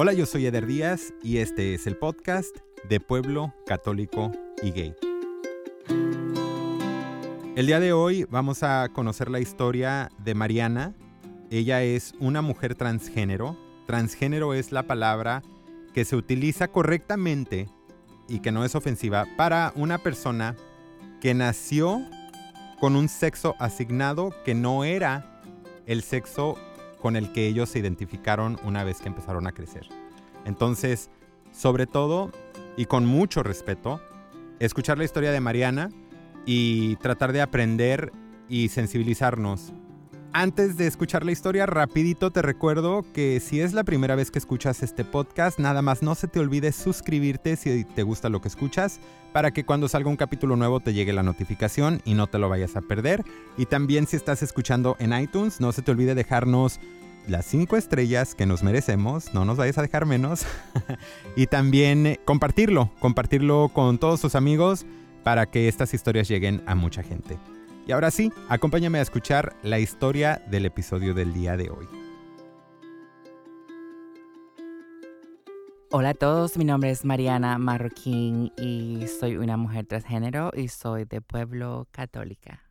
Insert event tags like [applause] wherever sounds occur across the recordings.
Hola, yo soy Eder Díaz y este es el podcast de Pueblo Católico y Gay. El día de hoy vamos a conocer la historia de Mariana. Ella es una mujer transgénero. Transgénero es la palabra que se utiliza correctamente y que no es ofensiva para una persona que nació con un sexo asignado que no era el sexo con el que ellos se identificaron una vez que empezaron a crecer. Entonces, sobre todo y con mucho respeto, escuchar la historia de Mariana y tratar de aprender y sensibilizarnos antes de escuchar la historia, rapidito te recuerdo que si es la primera vez que escuchas este podcast, nada más no se te olvide suscribirte si te gusta lo que escuchas, para que cuando salga un capítulo nuevo te llegue la notificación y no te lo vayas a perder. Y también si estás escuchando en iTunes, no se te olvide dejarnos las cinco estrellas que nos merecemos, no nos vayas a dejar menos. [laughs] y también compartirlo, compartirlo con todos tus amigos para que estas historias lleguen a mucha gente. Y ahora sí, acompáñame a escuchar la historia del episodio del día de hoy. Hola a todos, mi nombre es Mariana Marroquín y soy una mujer transgénero y soy de pueblo católica.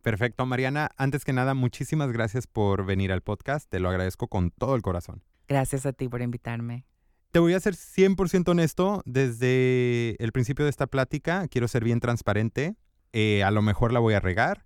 Perfecto, Mariana. Antes que nada, muchísimas gracias por venir al podcast. Te lo agradezco con todo el corazón. Gracias a ti por invitarme. Te voy a ser 100% honesto. Desde el principio de esta plática, quiero ser bien transparente. Eh, a lo mejor la voy a regar.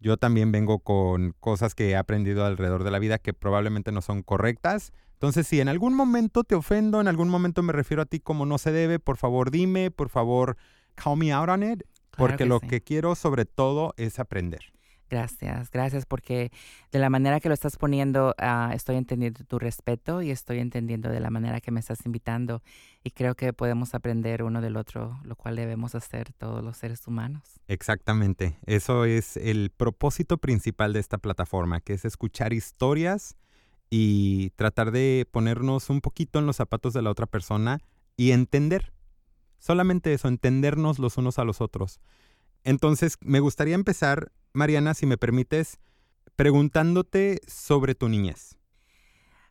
Yo también vengo con cosas que he aprendido alrededor de la vida que probablemente no son correctas. Entonces, si en algún momento te ofendo, en algún momento me refiero a ti como no se debe, por favor dime, por favor call me out on it, porque lo que quiero sobre todo es aprender. Gracias, gracias porque de la manera que lo estás poniendo ah, estoy entendiendo tu respeto y estoy entendiendo de la manera que me estás invitando y creo que podemos aprender uno del otro, lo cual debemos hacer todos los seres humanos. Exactamente, eso es el propósito principal de esta plataforma, que es escuchar historias y tratar de ponernos un poquito en los zapatos de la otra persona y entender. Solamente eso, entendernos los unos a los otros. Entonces, me gustaría empezar Mariana, si me permites, preguntándote sobre tu niñez.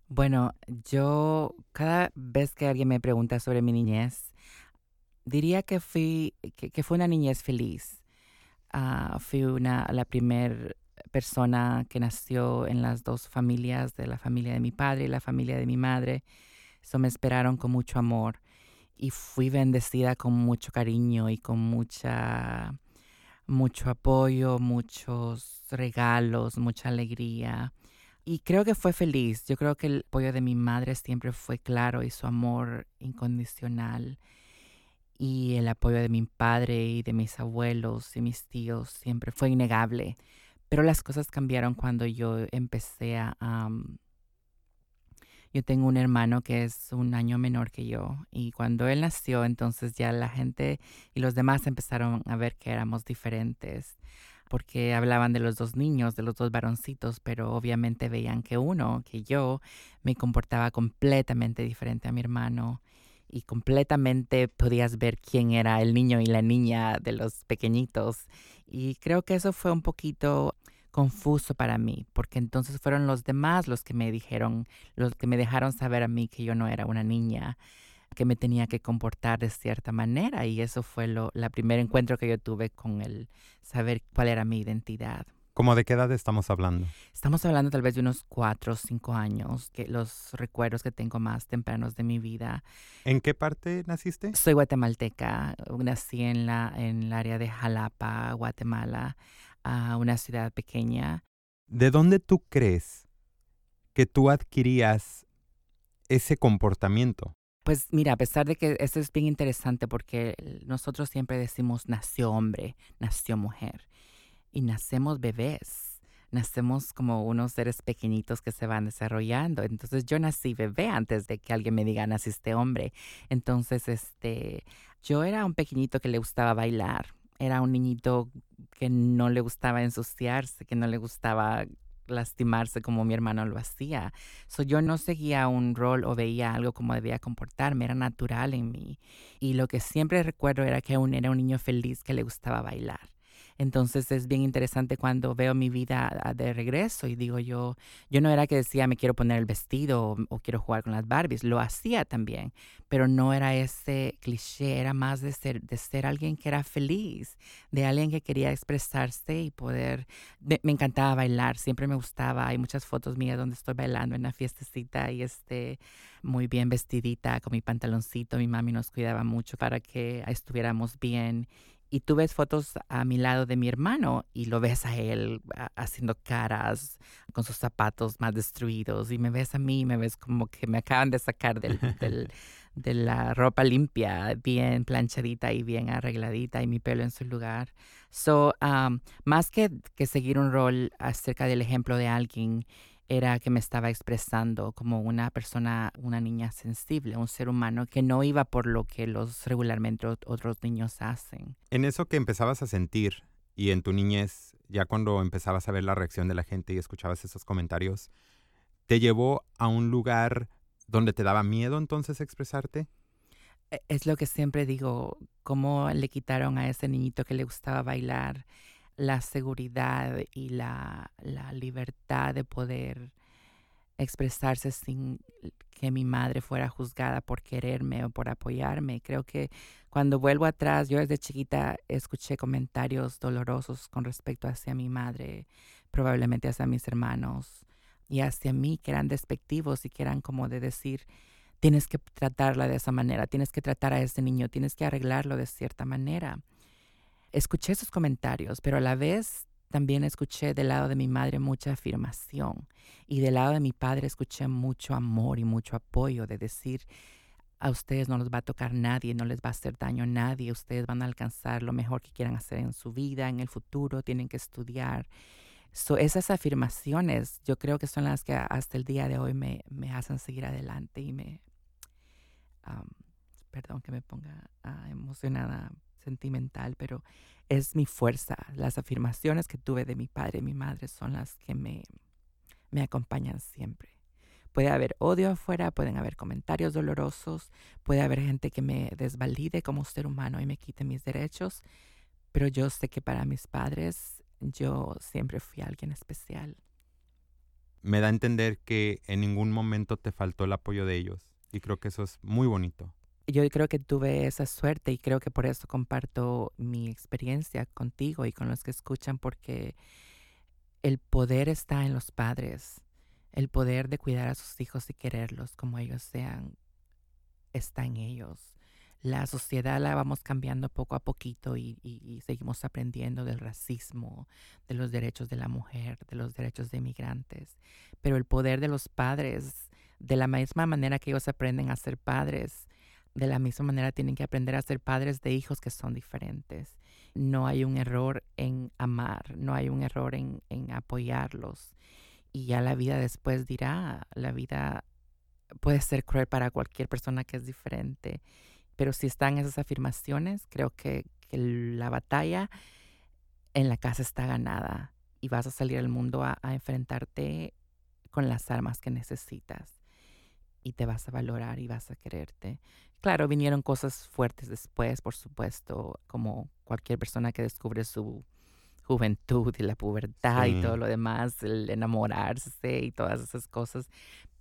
Bueno, yo cada vez que alguien me pregunta sobre mi niñez, diría que fui que, fue una niñez feliz. Ah, fui una la primera persona que nació en las dos familias, de la familia de mi padre y la familia de mi madre. Eso me esperaron con mucho amor y fui bendecida con mucho cariño y con mucha mucho apoyo, muchos regalos, mucha alegría. Y creo que fue feliz. Yo creo que el apoyo de mi madre siempre fue claro y su amor incondicional. Y el apoyo de mi padre y de mis abuelos y mis tíos siempre fue innegable. Pero las cosas cambiaron cuando yo empecé a, yo tengo un hermano que es un año menor que yo y cuando él nació entonces ya la gente y los demás empezaron a ver que éramos diferentes porque hablaban de los dos niños, de los dos varoncitos, pero obviamente veían que uno, que yo, me comportaba completamente diferente a mi hermano y completamente podías ver quién era el niño y la niña de los pequeñitos. Y creo que eso fue un poquito confuso para mí, porque entonces fueron los demás los que me dijeron, los que me dejaron saber a mí que yo no era una niña, que me tenía que comportar de cierta manera y eso fue lo la primer encuentro que yo tuve con el saber cuál era mi identidad. ¿Cómo de qué edad estamos hablando? Estamos hablando tal vez de unos cuatro o cinco años, que los recuerdos que tengo más tempranos de mi vida. ¿En qué parte naciste? Soy guatemalteca, nací en la en el área de Jalapa, Guatemala a una ciudad pequeña. ¿De dónde tú crees que tú adquirías ese comportamiento? Pues mira, a pesar de que esto es bien interesante porque nosotros siempre decimos nació hombre, nació mujer y nacemos bebés, nacemos como unos seres pequeñitos que se van desarrollando. Entonces yo nací bebé antes de que alguien me diga naciste hombre. Entonces este, yo era un pequeñito que le gustaba bailar, era un niñito que no le gustaba ensuciarse, que no le gustaba lastimarse como mi hermano lo hacía. So, yo no seguía un rol o veía algo como debía comportarme, era natural en mí. Y lo que siempre recuerdo era que aún era un niño feliz que le gustaba bailar. Entonces es bien interesante cuando veo mi vida ah, de regreso y digo yo, yo no era que decía me quiero poner el vestido o, quiero jugar con las Barbies, lo hacía también, pero no era ese cliché, era más de ser, de ser alguien que era feliz, de alguien que quería expresarse y poder, me, encantaba bailar, siempre me gustaba, hay muchas fotos mías donde estoy bailando en una fiestecita y este, muy bien vestidita, con mi pantaloncito, mi mami nos cuidaba mucho para que estuviéramos bien y tú ves fotos a mi lado de mi hermano y lo ves a él haciendo caras con sus zapatos más destruidos y me ves a mí y me ves como que me acaban de sacar del, [laughs] de la ropa limpia, bien planchadita y bien arregladita y mi pelo en su lugar. So, um, más que, que seguir un rol acerca del ejemplo de alguien, era que me estaba expresando como una persona, una niña sensible, un ser humano que no iba por lo que los regularmente otros niños hacen. En eso que empezabas a sentir y en tu niñez, ya cuando empezabas a ver la reacción de la gente y escuchabas esos comentarios, ¿te llevó a un lugar donde te daba miedo entonces expresarte? E, es lo que siempre digo, cómo le quitaron a ese niñito que le gustaba bailar la seguridad y la, libertad de poder expresarse sin que mi madre fuera juzgada por quererme o por apoyarme. Creo que cuando vuelvo atrás, yo desde chiquita escuché comentarios dolorosos con respecto hacia mi madre, probablemente hacia mis hermanos y hacia mí, que eran despectivos y que eran como de decir, tienes que tratarla de esa manera, tienes que tratar a ese niño, tienes que arreglarlo de cierta manera escuché esos comentarios, pero a la vez también escuché del lado de mi madre mucha afirmación y del lado de mi padre escuché mucho amor y mucho apoyo de decir, a ustedes no les va a tocar nadie, no les va a hacer daño a nadie, ustedes van a alcanzar lo mejor que quieran hacer en su vida, en el futuro, tienen que estudiar. So, esas afirmaciones yo creo que son las que hasta el día de hoy me, hacen seguir adelante y me... perdón que me ponga ah, emocionada sentimental, pero es mi fuerza. Las afirmaciones que tuve de mi padre y mi madre son las que me, me acompañan siempre. Puede haber odio afuera, pueden haber comentarios dolorosos, puede haber gente que me desvalide como ser humano y me quite mis derechos, pero yo sé que para mis padres yo siempre fui alguien especial. Me da a entender que en ningún momento te faltó el apoyo de ellos y creo que eso es muy bonito yo creo que tuve esa suerte y creo que por eso comparto mi experiencia contigo y con los que escuchan porque el poder está en los padres, el poder de cuidar a sus hijos y quererlos como ellos sean, está en ellos. La sociedad la vamos cambiando poco a poquito y, y seguimos aprendiendo del racismo, de los derechos de la mujer, de los derechos de inmigrantes, pero el poder de los padres, de la misma manera que ellos aprenden a ser padres, de la misma manera tienen que aprender a ser padres de hijos que son diferentes. No hay un error en amar, no hay un error en, apoyarlos. Y ya la vida después dirá, la vida puede ser cruel para cualquier persona que es diferente. Pero si están esas afirmaciones, creo que, la batalla en la casa está ganada y vas a salir al mundo a enfrentarte con las armas que necesitas y te vas a valorar y vas a quererte. Claro, vinieron cosas fuertes después, por supuesto, como cualquier persona que descubre su juventud y la pubertad y todo lo demás, el enamorarse y todas esas cosas.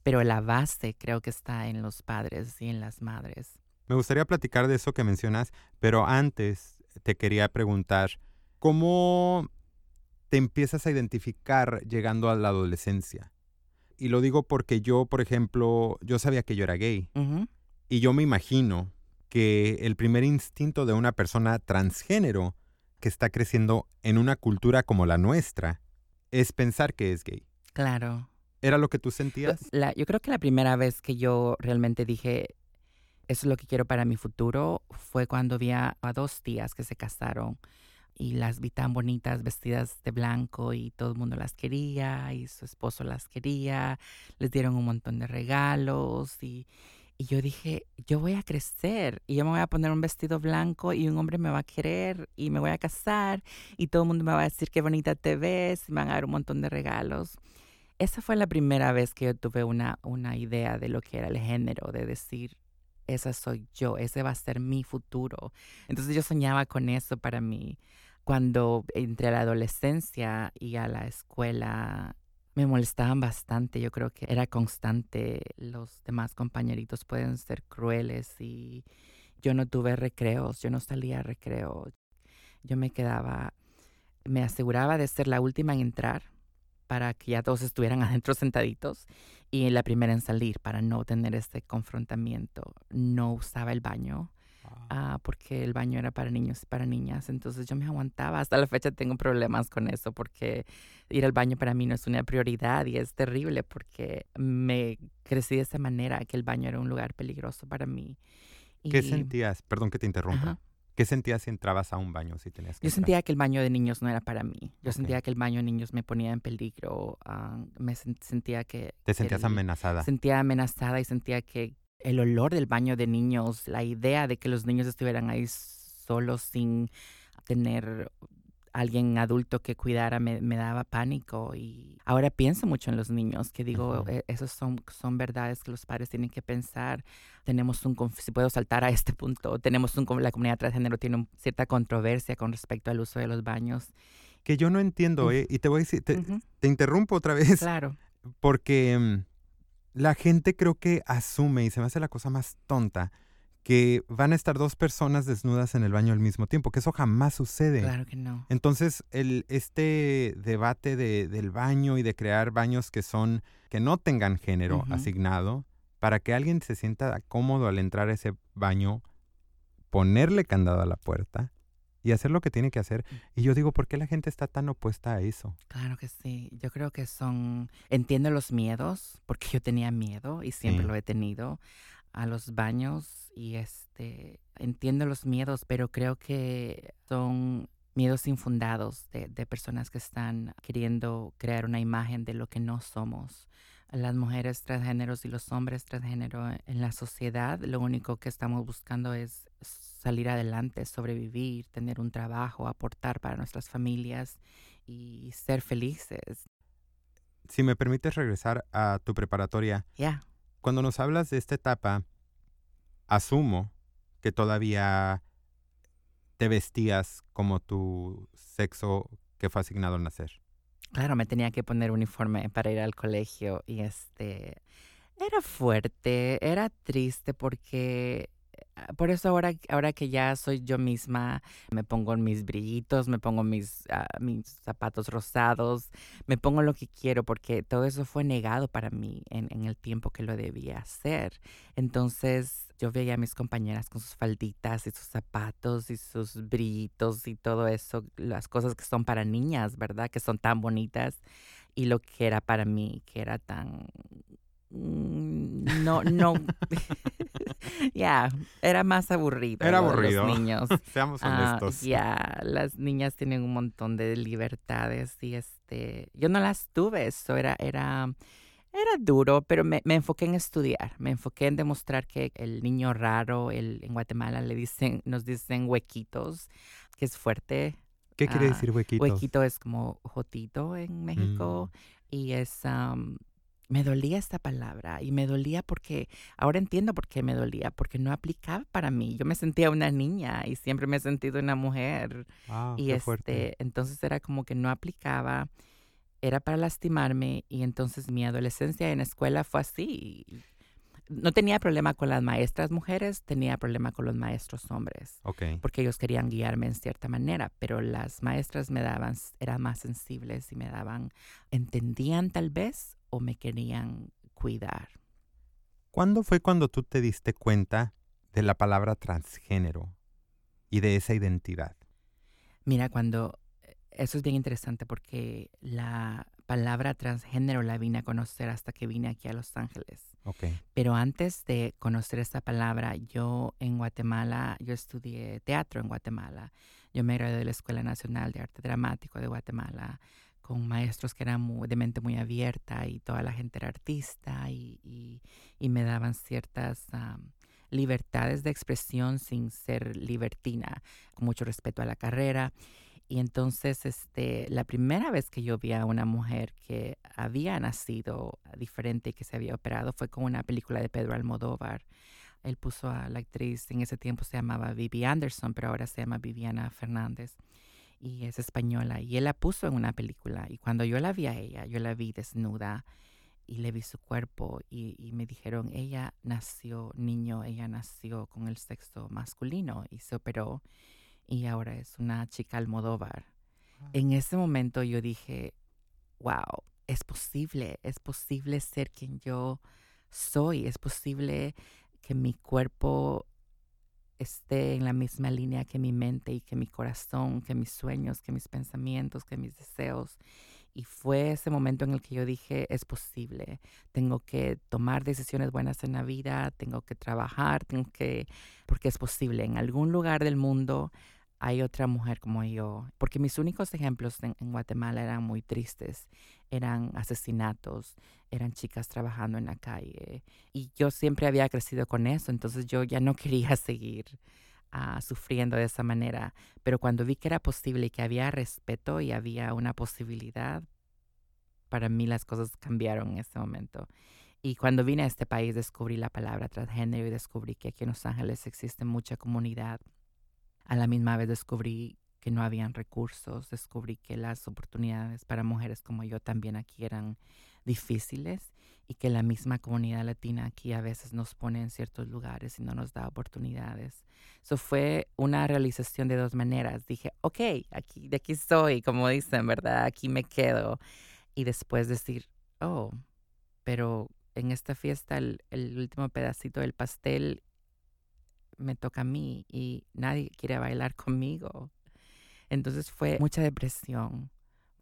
Pero la base creo que está en los padres y en las madres. Me gustaría platicar de eso que mencionas, pero antes te quería preguntar, ¿cómo te empiezas a identificar llegando a la adolescencia? Y lo digo porque yo, por ejemplo, yo sabía que yo era gay. Y yo me imagino que el primer instinto de una persona transgénero que está creciendo en una cultura como la nuestra es pensar que es gay. Claro. ¿Era lo que tú sentías? yo creo que la primera vez que yo realmente dije, eso es lo que quiero para mi futuro, fue cuando vi a dos tías que se casaron y las vi tan bonitas vestidas de blanco y todo el mundo las quería y su esposo las quería, les dieron un montón de regalos y, y yo dije, yo voy a crecer y yo me voy a poner un vestido blanco y un hombre me va a querer y me voy a casar y todo el mundo me va a decir qué bonita te ves y me van a dar un montón de regalos. Esa fue la primera vez que yo tuve una, una idea de lo que era el género, de decir, esa soy yo, ese va a ser mi futuro. Entonces yo soñaba con eso para mí Cuando entré a la adolescencia y a la escuela, me molestaban bastante. Yo creo que era constante. Los demás compañeritos pueden ser crueles y yo no tuve recreos, yo no salía a recreo. Yo me quedaba, me aseguraba de ser la última en entrar para que ya todos estuvieran [laughs] adentro sentaditos y la primera en salir para no tener este confrontamiento. No usaba el baño ah, porque el baño era para niños y para niñas. Entonces yo me aguantaba. Hasta la fecha tengo problemas con eso porque ir al baño para mí no es una prioridad y es terrible porque me crecí de esa manera, que el baño era un lugar peligroso para mí. ¿Qué sentías? Perdón que te interrumpa. ¿Qué sentías si entrabas a un baño? Si tenías Yo sentía que el baño de niños no era para mí. Yo sentía que el baño de niños me ponía en peligro. Ah, me sentía que... ¿Te sentías amenazada? Sentía amenazada y sentía que el olor del baño de niños, la idea de que los niños estuvieran ahí solos sin tener alguien adulto que cuidara me, daba pánico y ahora pienso mucho en los niños, que digo, e, esos son, son verdades que los padres tienen que pensar. Tenemos un, si puedo saltar a este punto, tenemos un, la comunidad transgénero tiene cierta controversia con respecto al uso de los baños. Que yo no entiendo, ¿eh? Y te voy a decir, te, te interrumpo otra vez. Claro. Porque mm, la gente creo que asume, y se me hace la cosa más tonta, que van a estar dos personas desnudas en el baño al mismo tiempo, que eso jamás sucede. Claro que no. Entonces, el, este debate de, del baño y de crear baños que son, que no tengan género asignado, para que alguien se sienta cómodo al entrar a ese baño, ponerle candado a la puerta y hacer lo que tiene que hacer. Mm. Y yo digo, ¿por qué la gente está tan opuesta a eso? Claro que sí. Yo creo que son, entiendo los miedos, porque yo tenía miedo y siempre lo he tenido a los baños y este entiendo los miedos, pero creo que son miedos infundados de, de, personas que están queriendo crear una imagen de lo que no somos. Las mujeres transgéneros y los hombres transgénero en la sociedad, lo único que estamos buscando es salir adelante, sobrevivir, tener un trabajo, aportar para nuestras familias y ser felices. Si me permites regresar a tu preparatoria. Ya. Cuando nos hablas de esta etapa, asumo que todavía te vestías como tu sexo que fue asignado al nacer. Claro, me tenía que poner uniforme para ir al colegio y este era fuerte, era triste porque por eso ahora, ahora que ya soy yo misma, me pongo mis brillitos, me pongo mis, ah, mis zapatos rosados, me pongo lo que quiero porque todo eso fue negado para mí en, en el tiempo que lo debía hacer. Entonces yo veía a mis compañeras con sus falditas y sus zapatos y sus brillitos y todo eso, las cosas que son para niñas, ¿verdad? Que son tan bonitas y lo que era para mí, que era tan no, no. [laughs] ya, era más aburrido. Era aburrido. Los niños. [laughs] Seamos ah, honestos. ya, las niñas tienen un montón de libertades y este, yo no las tuve, eso era, era, era duro, pero me, me, enfoqué en estudiar, me enfoqué en demostrar que el niño raro, el, en Guatemala le dicen, nos dicen huequitos, que es fuerte. ¿Qué quiere ah, decir huequito? Huequito es como jotito en México mm. y es me dolía esta palabra y me dolía porque, ahora entiendo por qué me dolía, porque no aplicaba para mí. Yo me sentía una niña y siempre me he sentido una mujer. Ah, y este, entonces era como que no aplicaba, era para lastimarme y entonces mi adolescencia en escuela fue así. No tenía problema con las maestras mujeres, tenía problema con los maestros hombres. Porque ellos querían guiarme en cierta manera, pero las maestras me daban, eran más sensibles y me daban, entendían tal vez o me querían cuidar. ¿Cuándo fue cuando tú te diste cuenta de la palabra transgénero y de esa identidad? Mira, cuando eso es bien interesante porque la palabra transgénero la vine a conocer hasta que vine aquí a Los Ángeles. Okay. Pero antes de conocer esta palabra, yo en Guatemala, yo estudié teatro en Guatemala. Yo me gradué de la Escuela Nacional de Arte Dramático de Guatemala con maestros que eran de mente muy abierta y toda la gente era artista y, me daban ciertas libertades de expresión sin ser libertina, con mucho respeto a la carrera. Y entonces, este, la primera vez que yo vi a una mujer que había nacido diferente y que se había operado fue con una película de Pedro Almodóvar. Él puso a la actriz, en ese tiempo se llamaba Vivi Anderson, pero ahora se llama Viviana Fernández y es española y él la puso en una película y cuando yo la vi a ella, yo la vi desnuda y le vi su cuerpo y, me dijeron, ella nació niño, ella nació con el sexo masculino y se operó y ahora es una chica almodóvar. En ese momento yo dije, wow, es posible, es posible ser quien yo soy, es posible que mi cuerpo esté en la misma línea que mi mente y que mi corazón, que mis sueños, que mis pensamientos, que mis deseos. Y fue ese momento en el que yo dije, es posible, tengo que tomar decisiones buenas en la vida, tengo que trabajar, tengo que, porque es posible. En algún lugar del mundo hay otra mujer como yo, porque mis únicos ejemplos en, Guatemala eran muy tristes, eran asesinatos, eran chicas trabajando en la calle y yo siempre había crecido con eso, entonces yo ya no [laughs] quería seguir uh, sufriendo de esa manera, pero cuando vi que era posible y que había respeto y había una posibilidad, para mí las cosas cambiaron en ese momento. Y cuando vine a este país descubrí la palabra transgénero y descubrí que aquí en Los Ángeles existe mucha comunidad a la misma vez descubrí que no habían recursos, descubrí que las oportunidades para mujeres como yo también aquí eran difíciles y que la misma comunidad latina aquí a veces nos pone en ciertos lugares y no nos da oportunidades. Eso fue una realización de dos maneras. Dije, ok, aquí, de aquí estoy, como dicen, ¿verdad? Aquí me quedo. Y después decir, oh, pero en esta fiesta el último pedacito del pastel me toca a mí y nadie quiere bailar conmigo. Entonces fue mucha depresión,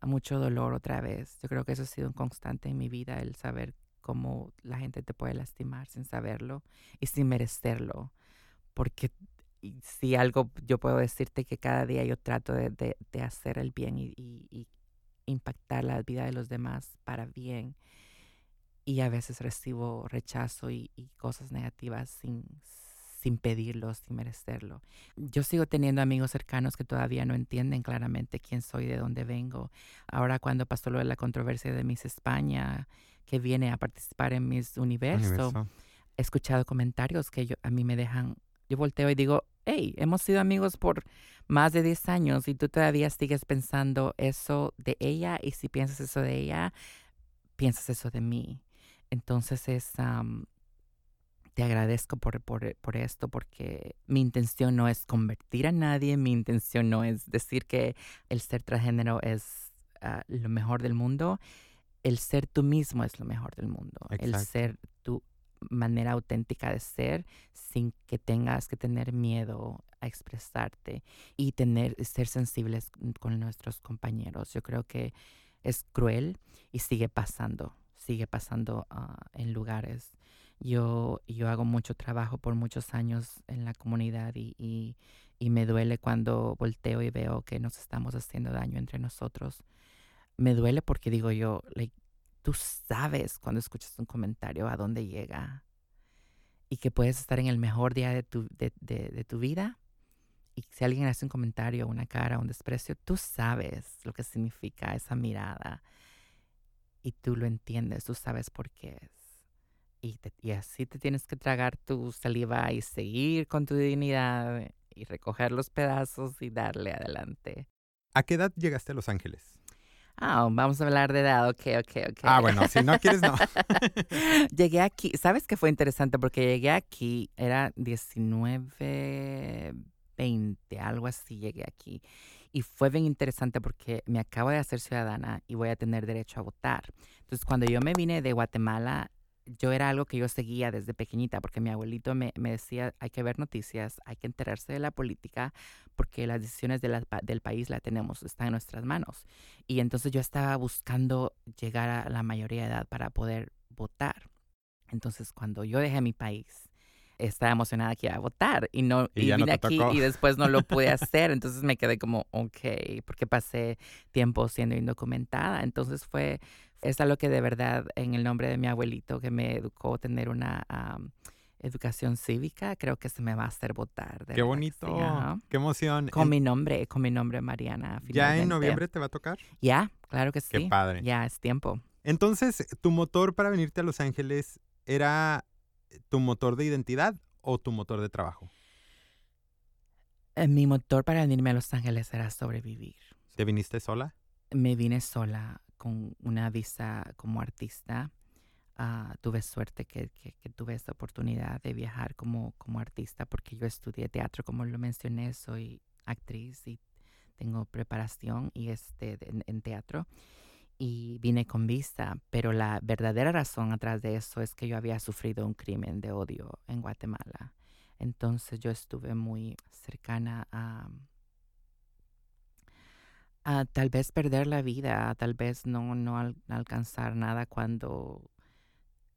mucho dolor otra vez. Yo creo que eso ha sido un constante en mi vida, el saber cómo la gente te puede lastimar sin saberlo y sin merecerlo. Porque si algo yo puedo decirte que cada día yo trato de, hacer el bien y, impactar la vida de los demás para bien. Y a veces recibo rechazo y, y cosas negativas sin, sin pedirlo, sin merecerlo. Yo sigo teniendo amigos cercanos que todavía no entienden claramente quién soy, de dónde vengo. Ahora cuando pasó lo de la controversia de Miss España, que viene a participar en Miss Universo, he escuchado comentarios que a mí me dejan, yo volteo y digo, hey, hemos sido amigos por más de 10 años y tú todavía sigues pensando eso de ella y si piensas eso de ella, piensas eso de mí. Entonces es, te agradezco por, por, por, esto porque mi intención no es convertir a nadie, mi intención no es decir que el ser transgénero es ah, lo mejor del mundo, el ser tú mismo es lo mejor del mundo, el ser tu manera auténtica de ser sin que tengas que tener miedo a expresarte y tener ser sensibles con nuestros compañeros. Yo creo que es cruel y sigue pasando, sigue pasando ah, en lugares yo, yo hago mucho trabajo por muchos años en la comunidad y, y, me duele cuando volteo y veo que nos estamos haciendo daño entre nosotros. Me duele porque digo yo, tú sabes cuando escuchas un comentario a dónde llega y que puedes estar en el mejor día de tu, de, de tu vida y si alguien hace un comentario, una cara, un desprecio, tú sabes lo que significa esa mirada y tú lo entiendes, tú sabes por qué es y, así te tienes que tragar tu saliva y seguir con tu dignidad y recoger los pedazos y darle adelante. ¿A qué edad llegaste a Los Ángeles? Ah, vamos a hablar de edad, ok, ok, ok. Ah, bueno, si no quieres, no. [laughs] llegué aquí, ¿sabes qué fue interesante? Porque llegué aquí, era 19, 20, algo así llegué aquí. Y fue bien interesante porque me acabo de hacer ciudadana y voy a tener derecho a votar. Entonces, cuando yo me vine de Guatemala, yo era algo que yo seguía desde pequeñita, porque mi abuelito me, decía, hay que ver noticias, hay que enterarse de la política, porque las decisiones del país la tenemos, están en nuestras manos. Y entonces yo estaba buscando llegar a la mayoría de edad para poder votar. Entonces cuando yo dejé mi país, estaba emocionada que iba a votar y no y, vine aquí y después no lo pude [laughs] hacer. Entonces me quedé como, ok, porque pasé tiempo siendo indocumentada. Entonces fue, es algo que de verdad, en el nombre de mi abuelito que me educó tener una educación cívica, creo que se me va a hacer votar. Qué bonito, qué emoción. Con mi nombre, con mi nombre Mariana. ¿Ya en noviembre te va a tocar? Ya, claro que sí. Qué padre. Ya es tiempo. Entonces, ¿tu motor para venirte a Los Ángeles era tu motor de identidad o tu motor de trabajo? Eh, mi motor para venirme a Los Ángeles era sobrevivir ¿Te viniste sola? Me vine sola con una visa como artista. Ah, tuve suerte que, tuve esa oportunidad de viajar como, artista porque yo estudié teatro, como lo mencioné, soy actriz y tengo preparación y este, en teatro y vine con visa, pero la verdadera razón atrás de eso es que yo había sufrido un crimen de odio en Guatemala. Entonces yo estuve muy cercana a, a tal vez perder la vida, a tal vez no, no al, alcanzar nada cuando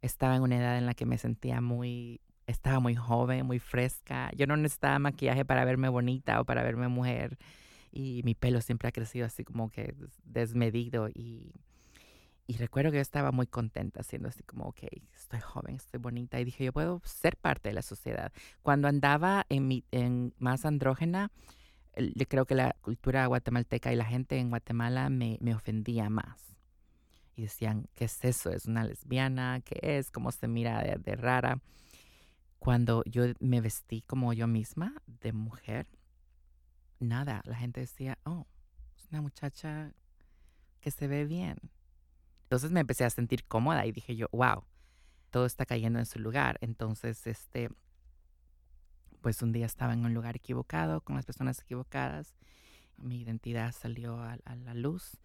estaba en una edad en la que me sentía muy, estaba muy joven, muy fresca. Yo no necesitaba maquillaje para verme bonita o para verme mujer y mi pelo siempre ha crecido así como que desmedido y, y recuerdo que yo estaba muy contenta siendo así como, ok, estoy joven, estoy bonita y dije, yo puedo ser parte de la sociedad. Cuando andaba en, mi, en más andrógena, yo creo que la cultura guatemalteca y la gente en Guatemala me, me ofendía más. Y decían, ¿qué es eso? ¿Es una lesbiana? ¿Qué es? ¿Cómo se mira de, de rara? Cuando yo me vestí como yo misma, de mujer, nada, la gente decía, oh, es una muchacha que se ve bien. Entonces me empecé a sentir cómoda y dije yo, wow, todo está cayendo en su lugar. Entonces, este, pues un día estaba en un lugar equivocado, con las personas equivocadas. Mi identidad salió a, la luz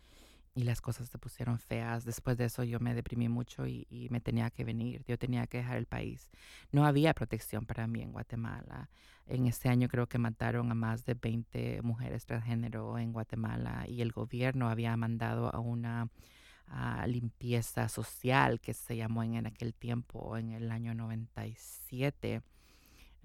y las cosas se pusieron feas. Después de eso yo me deprimí mucho y, me tenía que venir. Yo tenía que dejar el país. No había protección para mí en Guatemala. En este año creo que mataron a más de 20 mujeres transgénero en Guatemala y el gobierno había mandado a una limpieza social que se llamó en, en aquel tiempo, en el año 97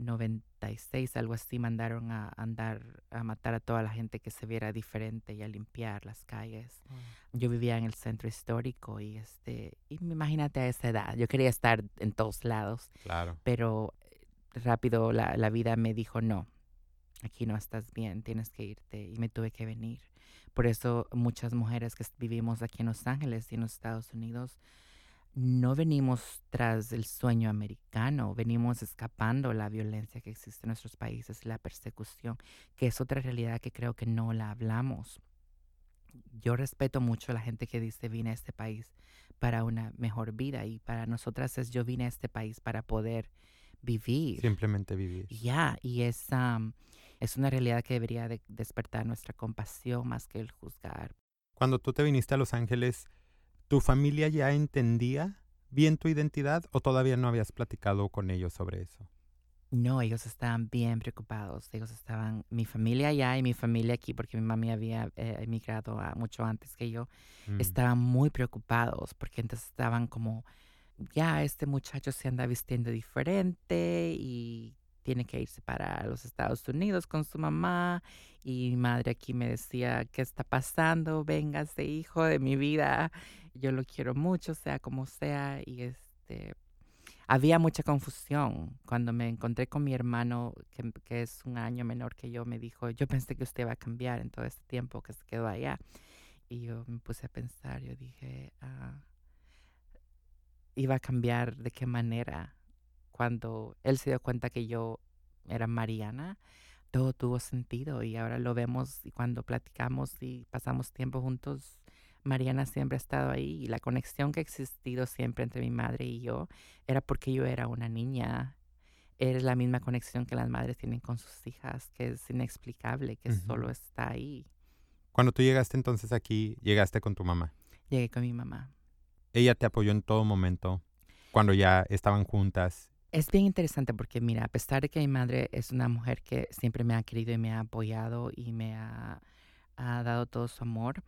96, algo así, mandaron a andar a matar a toda la gente que se viera diferente y a limpiar las calles. Mm. Yo vivía en el centro histórico y este, y imagínate a esa edad, yo quería estar en todos lados. Claro. Pero eh, rápido la, la vida me dijo, no, aquí no estás bien, tienes que irte y me tuve que venir. Por eso muchas mujeres que vivimos aquí en Los Ángeles y en los Estados Unidos, no venimos tras el sueño americano, venimos escapando la violencia que existe en nuestros países, la persecución, que es otra realidad que creo que no la hablamos. Yo respeto mucho a la gente que dice vine a este país para una mejor vida y para nosotras es yo vine a este país para poder vivir. Simplemente vivir. Ya, y es, es una realidad que debería de despertar nuestra compasión más que el juzgar. Cuando tú te viniste a Los Ángeles, ¿Tu familia ya entendía bien tu identidad o todavía no habías platicado con ellos sobre eso? No, ellos estaban bien preocupados. Ellos estaban, mi familia allá y mi familia aquí, porque mi mami había eh, emigrado mucho antes que yo, mm. estaban muy preocupados porque entonces estaban como, ya este muchacho se anda vistiendo diferente y tiene que irse para los Estados Unidos con su mamá y mi madre aquí me decía, ¿qué está pasando? Véngase, hijo de mi vida, yo lo quiero mucho, sea como sea, y este, había mucha confusión. Cuando me encontré con mi hermano, que, que, es un año menor que yo, me dijo, yo pensé que usted iba a cambiar en todo este tiempo que se quedó allá. Y yo me puse a pensar, yo dije, ah, ¿iba a cambiar de qué manera? cuando él se dio cuenta que yo era Mariana, todo tuvo sentido y ahora lo vemos y cuando platicamos y pasamos tiempo juntos, Mariana siempre ha estado ahí y la conexión que ha existido siempre entre mi madre y yo era porque yo era una niña. Era la misma conexión que las madres tienen con sus hijas, que es inexplicable, que uh -huh. solo está ahí. Cuando tú llegaste entonces aquí, llegaste con tu mamá. Llegué con mi mamá. Ella te apoyó en todo momento, cuando ya estaban juntas es bien interesante porque, mira, a pesar de que mi madre es una mujer que siempre me ha querido y me ha apoyado y me ha, ha dado todo su amor,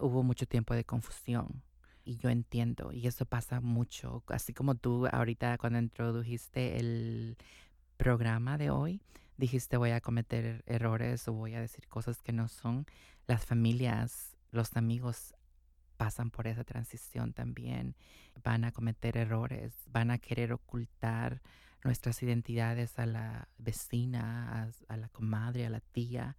hubo mucho tiempo de confusión. Y yo entiendo, y eso pasa mucho. Así como tú ahorita cuando introdujiste el programa de hoy, dijiste voy a cometer errores o voy a decir cosas que no son. Las familias, los amigos pasan por esa transición también, van a cometer errores, van a querer ocultar nuestras identidades a la vecina, a, a, la comadre, a la tía,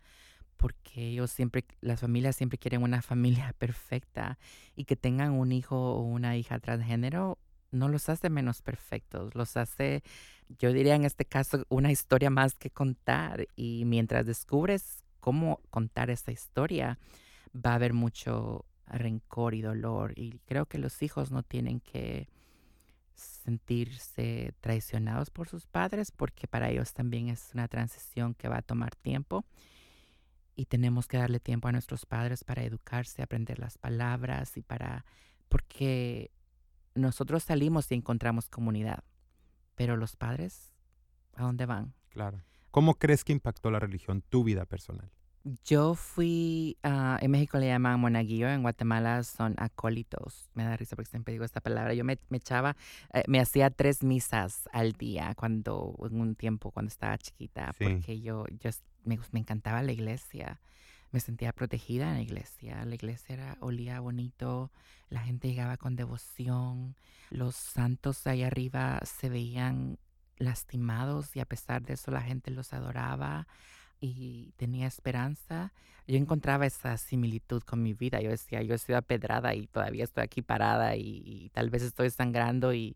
porque ellos siempre, las familias siempre quieren una [laughs] familia perfecta y que tengan un hijo o una hija transgénero no los hace menos perfectos, los hace, yo diría en este caso, una historia más que contar y mientras descubres cómo contar esa historia, va a haber mucho rencor y dolor. Y creo que los hijos no tienen que sentirse traicionados por sus padres porque para ellos también es una transición que va a tomar tiempo y tenemos que darle tiempo a nuestros padres para educarse, aprender las palabras y para porque nosotros salimos y encontramos comunidad, pero los padres ¿a dónde van? Claro. ¿Cómo crees que impactó la religión tu vida personal? Yo fui, uh, en México le llaman monaguillo, en Guatemala son acólitos. Me da risa porque siempre digo esta palabra. Yo me, me echaba, eh, me hacía tres misas al día cuando, en un tiempo cuando estaba chiquita, Sí. porque yo, yo me, me encantaba la iglesia. Me sentía protegida en la iglesia. La iglesia era, olía bonito, la gente llegaba con devoción, los santos ahí arriba se veían lastimados y a pesar de eso la gente los adoraba y tenía esperanza. Yo encontraba esa similitud con mi vida. Yo decía, yo he sido apedrada y todavía estoy aquí parada y, y tal vez estoy sangrando y,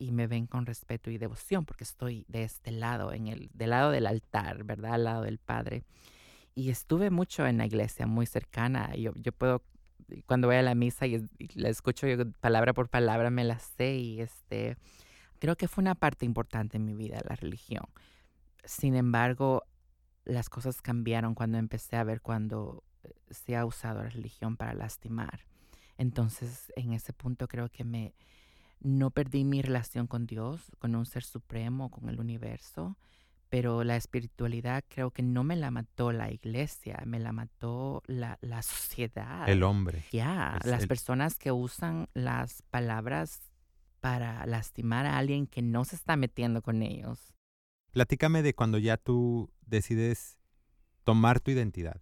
y me ven con respeto y devoción porque estoy de este lado, en el, del lado del altar, ¿verdad? Al lado del Padre. Y estuve mucho en la iglesia, muy cercana. Yo, yo puedo, cuando voy a la misa y, la escucho yo palabra por palabra, me la sé y este, creo que fue una parte importante en mi vida, la religión. Sin embargo, las cosas cambiaron cuando empecé a ver cuando eh, se ha usado la religión para lastimar. Entonces, en ese punto creo que me no perdí mi relación con Dios, con un ser supremo, con el universo, pero la espiritualidad creo que no me la mató la iglesia, me la mató la, la sociedad. El hombre. Ya, las el- personas que usan las palabras para lastimar a alguien que no se está metiendo con ellos. Platícame de cuando ya tú decides tomar tu identidad.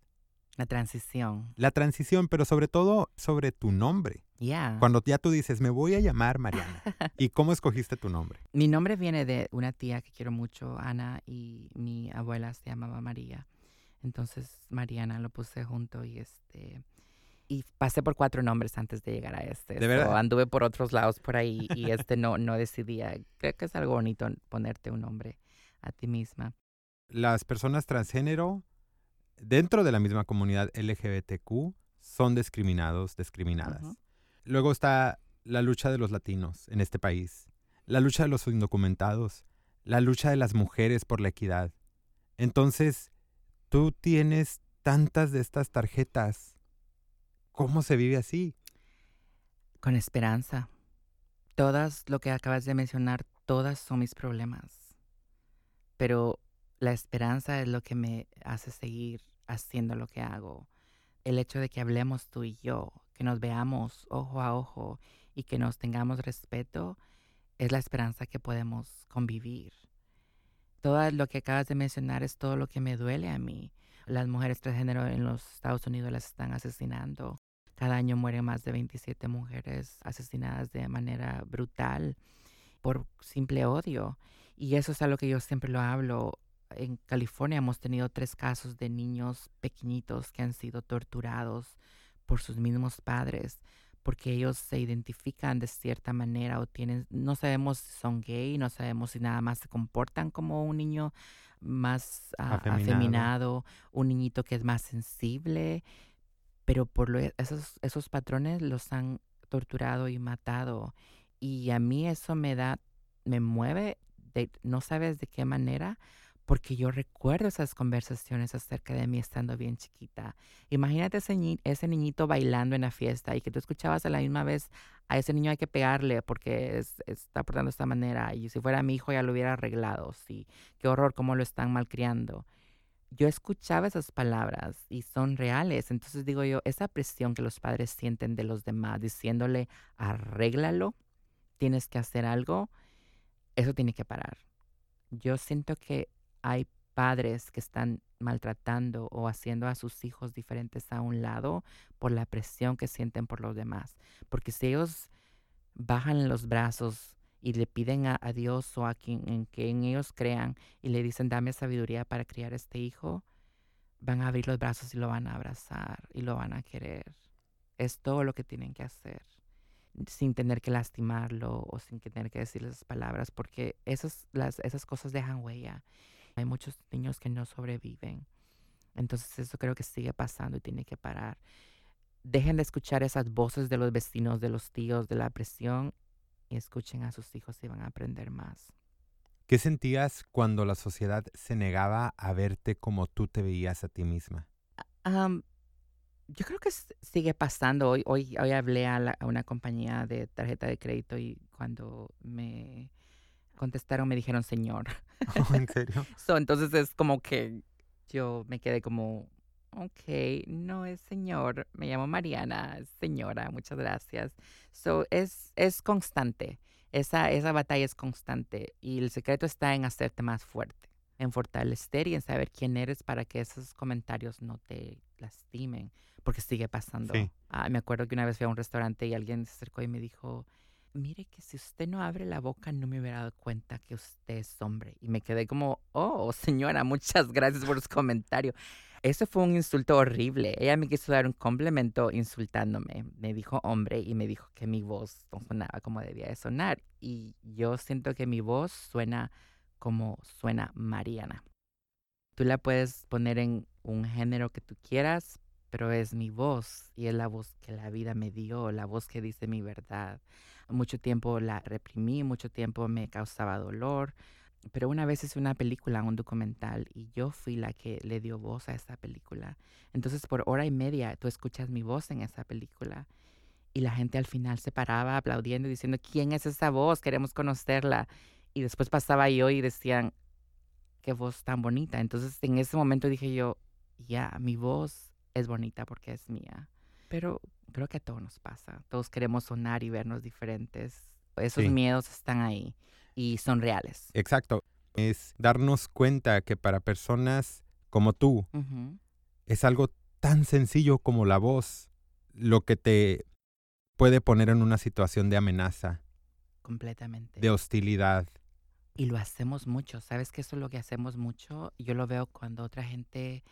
La transición. La transición, pero sobre todo sobre tu nombre. Ya. Cuando ya tú dices, me voy a llamar Mariana. [laughs] ¿Y cómo escogiste tu nombre? Mi nombre viene de una tía que quiero mucho, Ana, y mi abuela se llamaba María. Entonces Mariana lo puse junto y este y pasé por cuatro nombres antes de llegar a este. ¿De So, verdad? anduve por otros lados por ahí y este no no decidía. Creo que es algo bonito ponerte un nombre a ti misma. Las personas transgénero dentro de la misma comunidad LGBTQ son discriminados, discriminadas. Luego está la lucha de los latinos en este país, la lucha de los indocumentados, la lucha de las mujeres por la equidad. Entonces, tú tienes tantas de estas tarjetas. ¿Cómo se vive así? Con esperanza. Todas lo que acabas de mencionar, todas son mis problemas. Pero la esperanza es lo que me hace seguir haciendo lo que hago. El hecho de que hablemos tú y yo, que nos veamos ojo a ojo y que nos tengamos respeto, es la esperanza que podemos convivir. Todo lo que acabas de mencionar es todo lo que me duele a mí. Las mujeres transgénero en los Estados Unidos las están asesinando. Cada año mueren más de 27 mujeres asesinadas de manera brutal por simple odio. Y eso es algo que yo siempre lo hablo. En California hemos tenido tres casos de niños pequeñitos que han sido torturados por sus mismos padres porque ellos se identifican de cierta manera o tienen, no sabemos si son gay, no sabemos si nada más se comportan como un niño más ah, Afeminado. afeminado, un niñito que es más sensible, pero por lo, esos, esos patrones los han torturado y matado. Y a mí eso me da, me mueve, de, no sabes de qué manera, porque yo recuerdo esas conversaciones acerca de mí estando bien chiquita. Imagínate ese, ni- ese niñito bailando en la fiesta y que tú escuchabas a la misma vez a ese niño hay que pegarle porque es- está portando de esta manera y si fuera mi hijo ya lo hubiera arreglado. Sí, qué horror cómo lo están malcriando. Yo escuchaba esas palabras y son reales. Entonces digo yo, esa presión que los padres sienten de los demás diciéndole, arréglalo, tienes que hacer algo, eso tiene que parar. Yo siento que hay padres que están maltratando o haciendo a sus hijos diferentes a un lado por la presión que sienten por los demás. Porque si ellos bajan los brazos y le piden a, a Dios o a quien en quien ellos crean y le dicen dame sabiduría para criar este hijo, van a abrir los brazos y lo van a abrazar y lo van a querer. Es todo lo que tienen que hacer sin tener que lastimarlo o sin tener que decirle esas palabras, porque esas, las, esas cosas dejan huella. Hay muchos niños que no sobreviven. Entonces eso creo que sigue pasando y tiene que parar. dejen de escuchar esas voces de los vecinos, de los tíos, de la presión y escuchen a sus hijos y van a aprender más. ¿Qué sentías cuando la sociedad se negaba a verte como tú te veías a ti misma? yo creo que sigue pasando. Hoy, hoy, hoy hablé a, una compañía de tarjeta de crédito y cuando me contestaron me dijeron señor. Oh, ¿En serio? [laughs] entonces es como que yo me quedé como, ok, no es señor, me llamo Mariana, señora, muchas gracias. So, es, es constante, esa, esa batalla es constante y el secreto está en hacerte más fuerte, en fortalecer y en saber quién eres para que esos comentarios no te lastimen, porque sigue pasando. Ah, me acuerdo que una vez fui a un restaurante y alguien se acercó y me dijo, mire que si usted no abre la boca no me hubiera dado cuenta que usted es hombre. Y me quedé como, oh, señora, muchas gracias por su comentario. Eso fue un insulto horrible. Ella me quiso dar un complemento insultándome. Me dijo hombre y me dijo que mi voz no sonaba como debía de sonar. Y yo siento que mi voz suena como suena Mariana. Tú la puedes poner en un género que tú quieras, pero es mi voz y es la voz que la vida me dio, la voz que dice mi verdad. Mucho tiempo la reprimí, mucho tiempo me causaba dolor, pero una vez hice una película, un documental, y yo fui la que le dio voz a esa película. Entonces, por hora y media, tú escuchas mi voz en esa película. Y la gente al final se paraba aplaudiendo y diciendo, ¿quién es esa voz? Queremos conocerla. Y después pasaba yo y decían, qué voz tan bonita. Entonces, en ese momento dije yo, ya, mi voz es bonita porque es mía. Pero creo que a todos nos pasa. Todos queremos sonar y vernos diferentes. Esos miedos están ahí y son reales. Exacto. Es darnos cuenta que para personas como tú es algo tan sencillo como la voz lo que te puede poner en una situación de amenaza. Completamente. De hostilidad. Y lo hacemos mucho. ¿Sabes que eso es lo que hacemos mucho? Yo lo veo cuando otra gente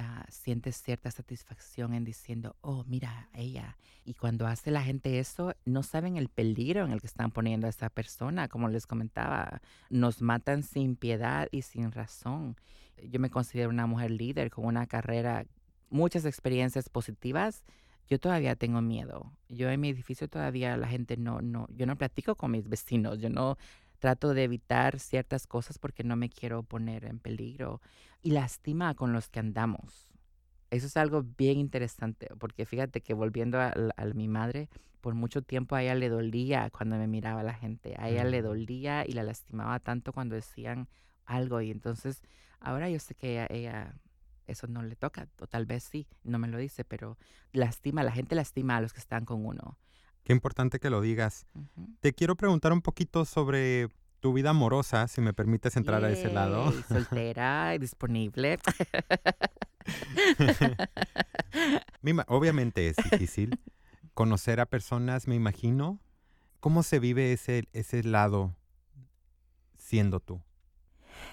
Ah, sientes cierta satisfacción en diciendo, oh, mira, ella. Y cuando hace la gente eso, no saben el peligro en el que están poniendo a esa persona. Como les comentaba, nos matan sin piedad y sin razón. Yo me considero una mujer líder con una carrera, muchas experiencias positivas. Yo todavía tengo miedo. Yo en mi edificio todavía la gente no, no, yo no platico con mis vecinos. Yo no trato de evitar ciertas cosas porque no me quiero poner en peligro y lastima con los que andamos. Eso es algo bien interesante, porque fíjate que volviendo a, mi madre, por mucho tiempo a ella le dolía cuando me miraba la gente, a ella le dolía y la lastimaba tanto cuando decían algo y entonces ahora yo sé que ella, eso no le toca, o tal vez sí, no me lo dice, pero lastima, la gente lastima a los que están con uno. Qué importante que lo digas. Te quiero preguntar un poquito sobre tu vida amorosa, si me permites entrar a ese lado. [laughs] Soltera y disponible. [laughs] Obviamente es difícil conocer a personas, me imagino. ¿Cómo se vive ese, ese lado siendo tú?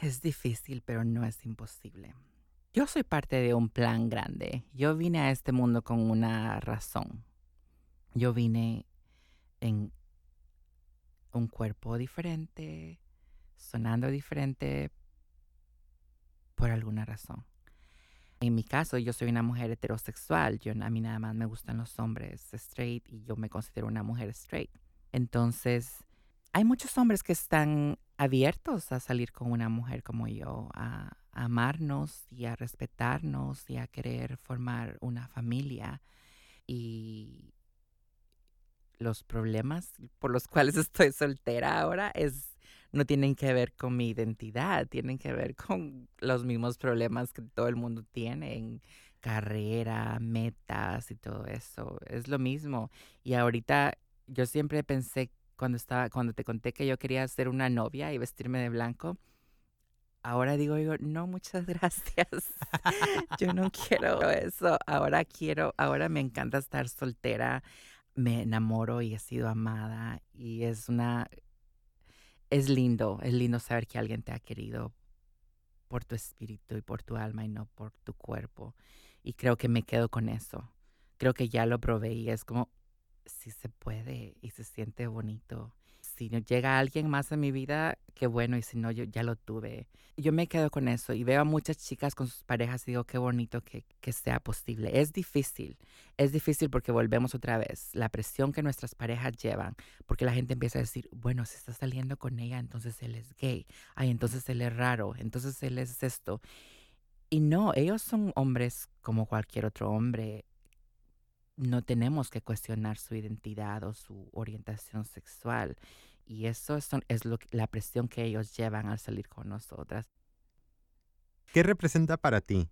Es difícil, pero no es imposible. Yo soy parte de un plan grande. Yo vine a este mundo con una razón yo vine en un cuerpo diferente, sonando diferente, por alguna razón. En mi caso, yo soy una mujer heterosexual. Yo, a mí nada más me gustan los hombres straight y yo me considero una mujer straight. Entonces, hay muchos hombres que están abiertos a salir con una mujer como yo, a, a amarnos y a respetarnos y a querer formar una familia. Y los problemas por los cuales [laughs] estoy soltera ahora es no tienen que ver con mi identidad, tienen que ver con los mismos problemas que todo el mundo tiene en carrera, metas y todo eso. Es lo mismo. Y ahorita yo siempre pensé cuando estaba cuando te conté que yo quería ser una novia y vestirme de blanco, ahora digo yo, no, muchas [laughs] gracias. yo no quiero eso. Ahora quiero, ahora me encanta estar soltera me enamoro y he sido amada y es una es lindo, es lindo saber que alguien te ha querido por tu espíritu y por tu alma y no por tu cuerpo. Y creo que me quedo con eso. Creo que ya lo probé y es como si se puede y se siente bonito. Si llega alguien más a mi vida, qué bueno, y si no, yo ya lo tuve. Yo me quedo con eso y veo a muchas chicas con sus parejas y digo, qué bonito que, que sea posible. Es difícil, es difícil porque volvemos otra vez, la presión que nuestras parejas llevan, porque la gente empieza a decir, bueno, si está saliendo con ella, entonces él es gay, ay, entonces él es raro, entonces él es esto. Y no, ellos son hombres como cualquier otro hombre no tenemos que cuestionar su identidad o su orientación sexual. Y eso es, es lo, la presión que ellos llevan al salir con nosotras. ¿Qué representa para ti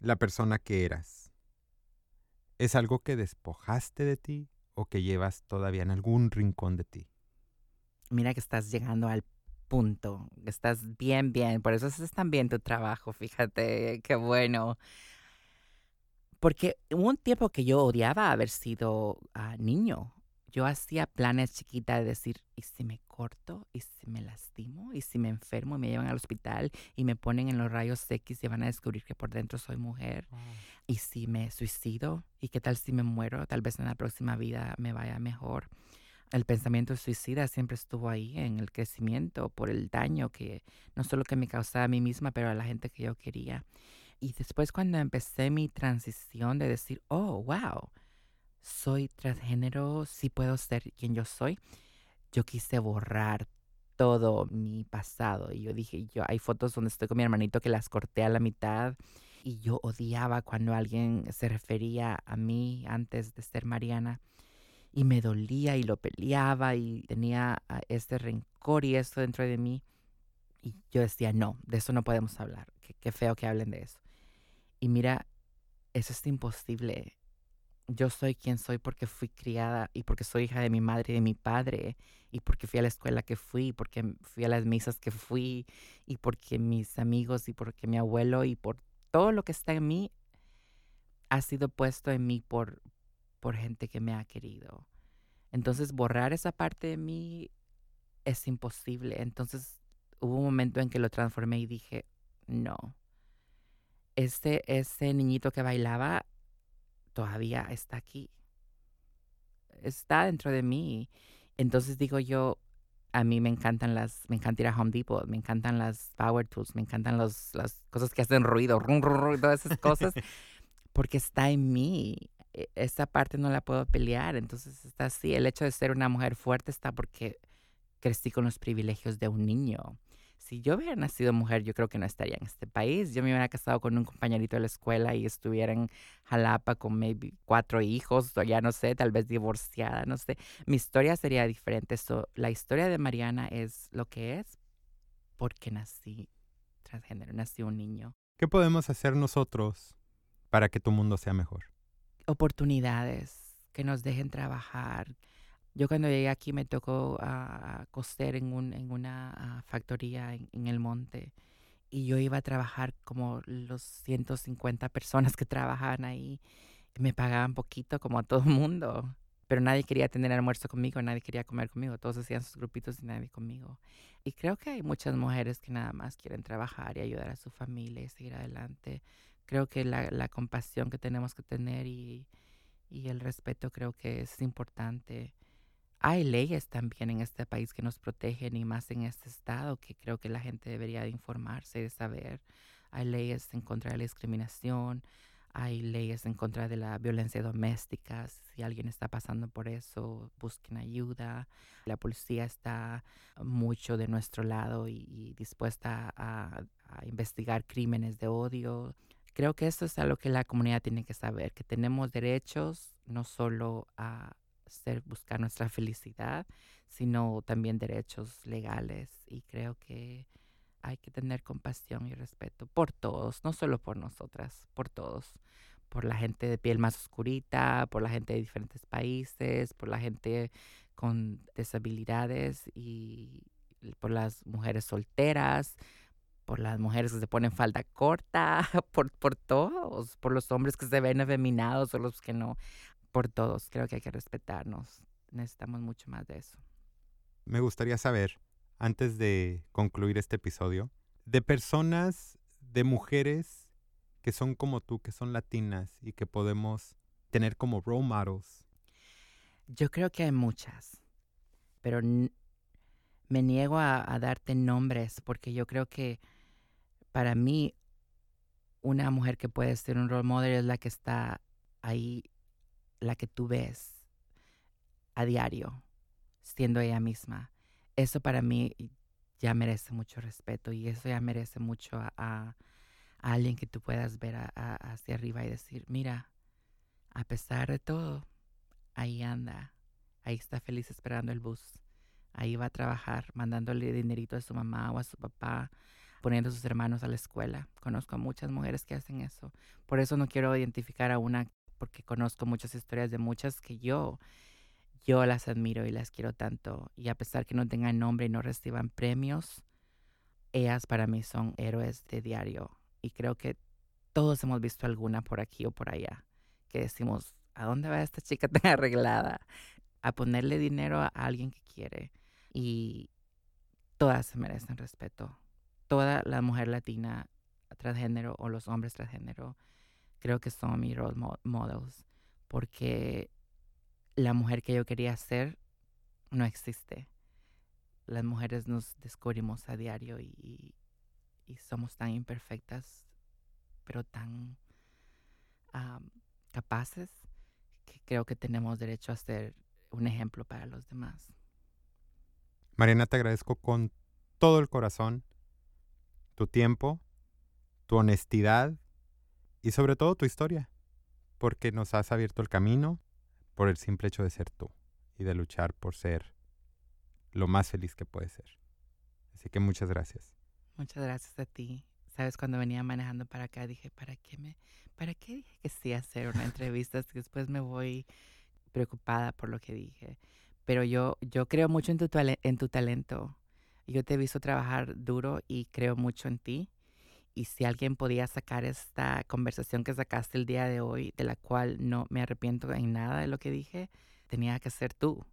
la persona que eras? ¿Es algo que despojaste de ti o que llevas todavía en algún rincón de ti? Mira que estás llegando al punto, estás bien, bien, por eso es también tu trabajo, fíjate, qué bueno. Porque hubo un tiempo que yo odiaba haber sido ah, niño. Yo hacía planes chiquitas de decir, ¿y si me corto? ¿Y si me lastimo? ¿Y si me enfermo y me llevan al hospital y me ponen en los rayos X y van a descubrir que por dentro soy mujer? ¿Y si me suicido? ¿Y qué tal si me muero? Tal vez en la próxima vida me vaya mejor. El pensamiento suicida siempre estuvo ahí en el crecimiento por el daño que no solo que me causaba a mí misma, pero a la gente que yo quería. Y después cuando empecé mi transición de decir, oh, wow, soy transgénero, sí puedo ser quien yo soy, yo quise borrar todo mi pasado. Y yo dije, yo hay fotos donde estoy con mi hermanito que las corté a la mitad. Y yo odiaba cuando alguien se refería a mí antes de ser Mariana. Y me dolía y lo peleaba y tenía ah, este rencor y esto dentro de mí. Y yo decía, no, de eso no podemos hablar. qué feo que hablen de eso. Y mira, eso es imposible. Yo soy quien soy porque fui criada y porque soy hija de mi madre y de mi padre y porque fui a la escuela que fui, porque fui a las misas que fui y porque mis amigos y porque mi abuelo y por todo lo que está en mí ha sido puesto en mí por, por gente que me ha querido. Entonces borrar esa parte de mí es imposible. Entonces hubo un momento en que lo transformé y dije, no, ese, ese niñito que bailaba todavía está aquí. Está dentro de mí. Entonces digo yo, a mí me encantan las, me encanta ir a Home Depot, me encantan las power tools, me encantan los, las cosas que hacen ruido, rum, rum, todas esas cosas, [laughs] porque está en mí. E, esa parte no la puedo pelear, entonces está así. El hecho de ser una mujer fuerte está porque crecí con los privilegios de un niño si yo hubiera nacido mujer, yo creo que no estaría en este país. Yo me hubiera casado con un compañerito de la escuela y estuviera en Jalapa con maybe cuatro hijos, o ya no sé, tal vez divorciada, no sé. Mi historia sería diferente. So, la historia de Mariana es lo que es porque nací transgénero, nací un niño. ¿Qué podemos hacer nosotros para que tu mundo sea mejor? Oportunidades, que nos dejen trabajar, yo cuando llegué aquí me tocó a coser en, un, en una ah, factoría en, el monte y yo iba a trabajar como los 150 personas que trabajaban ahí. Me pagaban poquito como a todo el [laughs] mundo, pero nadie quería tener almuerzo conmigo, nadie quería comer conmigo, todos hacían sus grupitos y nadie conmigo. Y creo que hay muchas mujeres que nada más quieren trabajar y ayudar a su familia y seguir adelante. Creo que la, compasión que tenemos que tener y el respeto creo que es importante hay leyes también en este país que nos protegen y más en este estado que creo que la gente debería de informarse, de saber. Hay leyes en contra de la discriminación, hay leyes en contra de la violencia doméstica. Si alguien está pasando por eso, busquen ayuda. La policía está mucho de nuestro lado y, dispuesta a, a, investigar crímenes de odio. Creo que eso es algo que la comunidad tiene que saber, que tenemos derechos no solo a ser buscar nuestra felicidad, sino también derechos legales. Y creo que hay que tener compasión y respeto por todos, no solo por nosotras, por todos, por la gente de piel más oscurita, por la gente de diferentes países, por la gente con disabilidades y por las mujeres solteras, por las mujeres que se ponen falda corta, [laughs] por, por todos, por los hombres que se ven afeminados o los que no por todos. Creo que hay que respetarnos. Necesitamos mucho más de eso. Me gustaría saber, antes de concluir este episodio, de personas, de mujeres que son como tú, que son latinas y que podemos tener como role models. Yo creo que hay muchas, pero me niego a, a darte nombres porque yo creo que para mí una mujer que puede ser un role model es la que está ahí, la que tú ves a diario, siendo ella misma. Eso para mí ya merece mucho respeto y eso ya merece mucho a, alguien que tú puedas ver hacia arriba y decir, mira, a pesar de todo, ahí anda, ahí está feliz esperando el bus, ahí va a trabajar, mandándole dinerito a su mamá o a su papá, poniendo a sus hermanos a la escuela. Conozco a muchas mujeres que hacen eso. Por eso no quiero identificar a una, porque conozco muchas historias de muchas que yo, yo las admiro y las quiero tanto. Y a pesar que no tengan nombre y no reciban premios, ellas para mí son héroes de diario. Y creo que todos hemos visto alguna por aquí o por allá, que decimos, ¿a dónde va esta chica tan [laughs] arreglada? A ponerle dinero a alguien que quiere. Y todas se merecen respeto. Toda la mujer latina transgénero o los hombres transgénero creo que son mis role mo- models. Porque la mujer que yo quería ser no existe. Las mujeres nos descubrimos a diario y, y- somos tan imperfectas, pero tan am, capaces que creo que tenemos derecho a ser un ejemplo para los demás. Mariana, te agradezco con todo el corazón tu tiempo, tu honestidad y sobre todo tu historia, porque nos has abierto el camino por el simple hecho de ser tú y de luchar por ser lo más feliz que puedes ser. Así que muchas gracias. Muchas gracias a ti. Sabes, cuando venía manejando para acá dije, ¿para qué me, para qué dije que sí hacer una entrevista? Después me voy preocupada por lo que dije. Pero yo, yo creo mucho en tu, en tu talento. Yo te he visto trabajar duro y creo mucho en ti. Y si alguien podía sacar esta conversación que sacaste el día de hoy, de la cual no me arrepiento en nada de lo que dije, tenía que ser tú.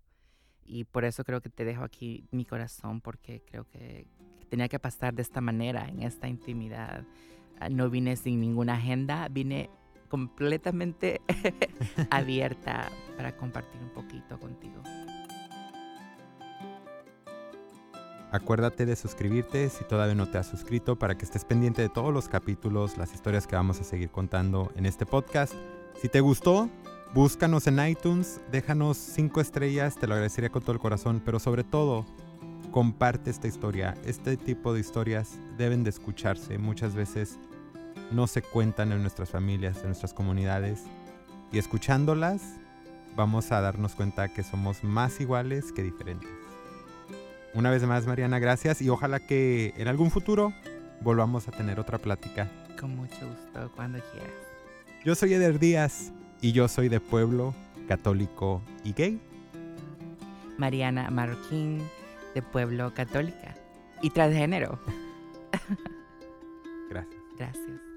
Y por eso creo que te dejo aquí mi corazón, porque creo que tenía que pasar de esta manera, en esta intimidad. Ah, No vine sin ninguna agenda, vine completamente [laughs] abierta para compartir un poquito contigo. Acuérdate de suscribirte si todavía no te has suscrito para que estés pendiente de todos los capítulos, las historias que vamos a seguir contando en este podcast. Si te gustó, búscanos en iTunes, déjanos cinco estrellas, te lo agradecería con todo el corazón, pero sobre todo, comparte esta historia. Este tipo de historias deben de escucharse. Muchas veces no se cuentan en nuestras familias, en nuestras comunidades. Y escuchándolas, vamos a darnos cuenta que somos más iguales que diferentes. Una vez más, Mariana, gracias y ojalá que en algún futuro volvamos a tener otra plática. Con mucho gusto, cuando quieras. Yo soy Eder Díaz y yo soy de pueblo católico y gay. Mariana Marroquín, de Pueblo Católica y transgénero. Gracias. Gracias.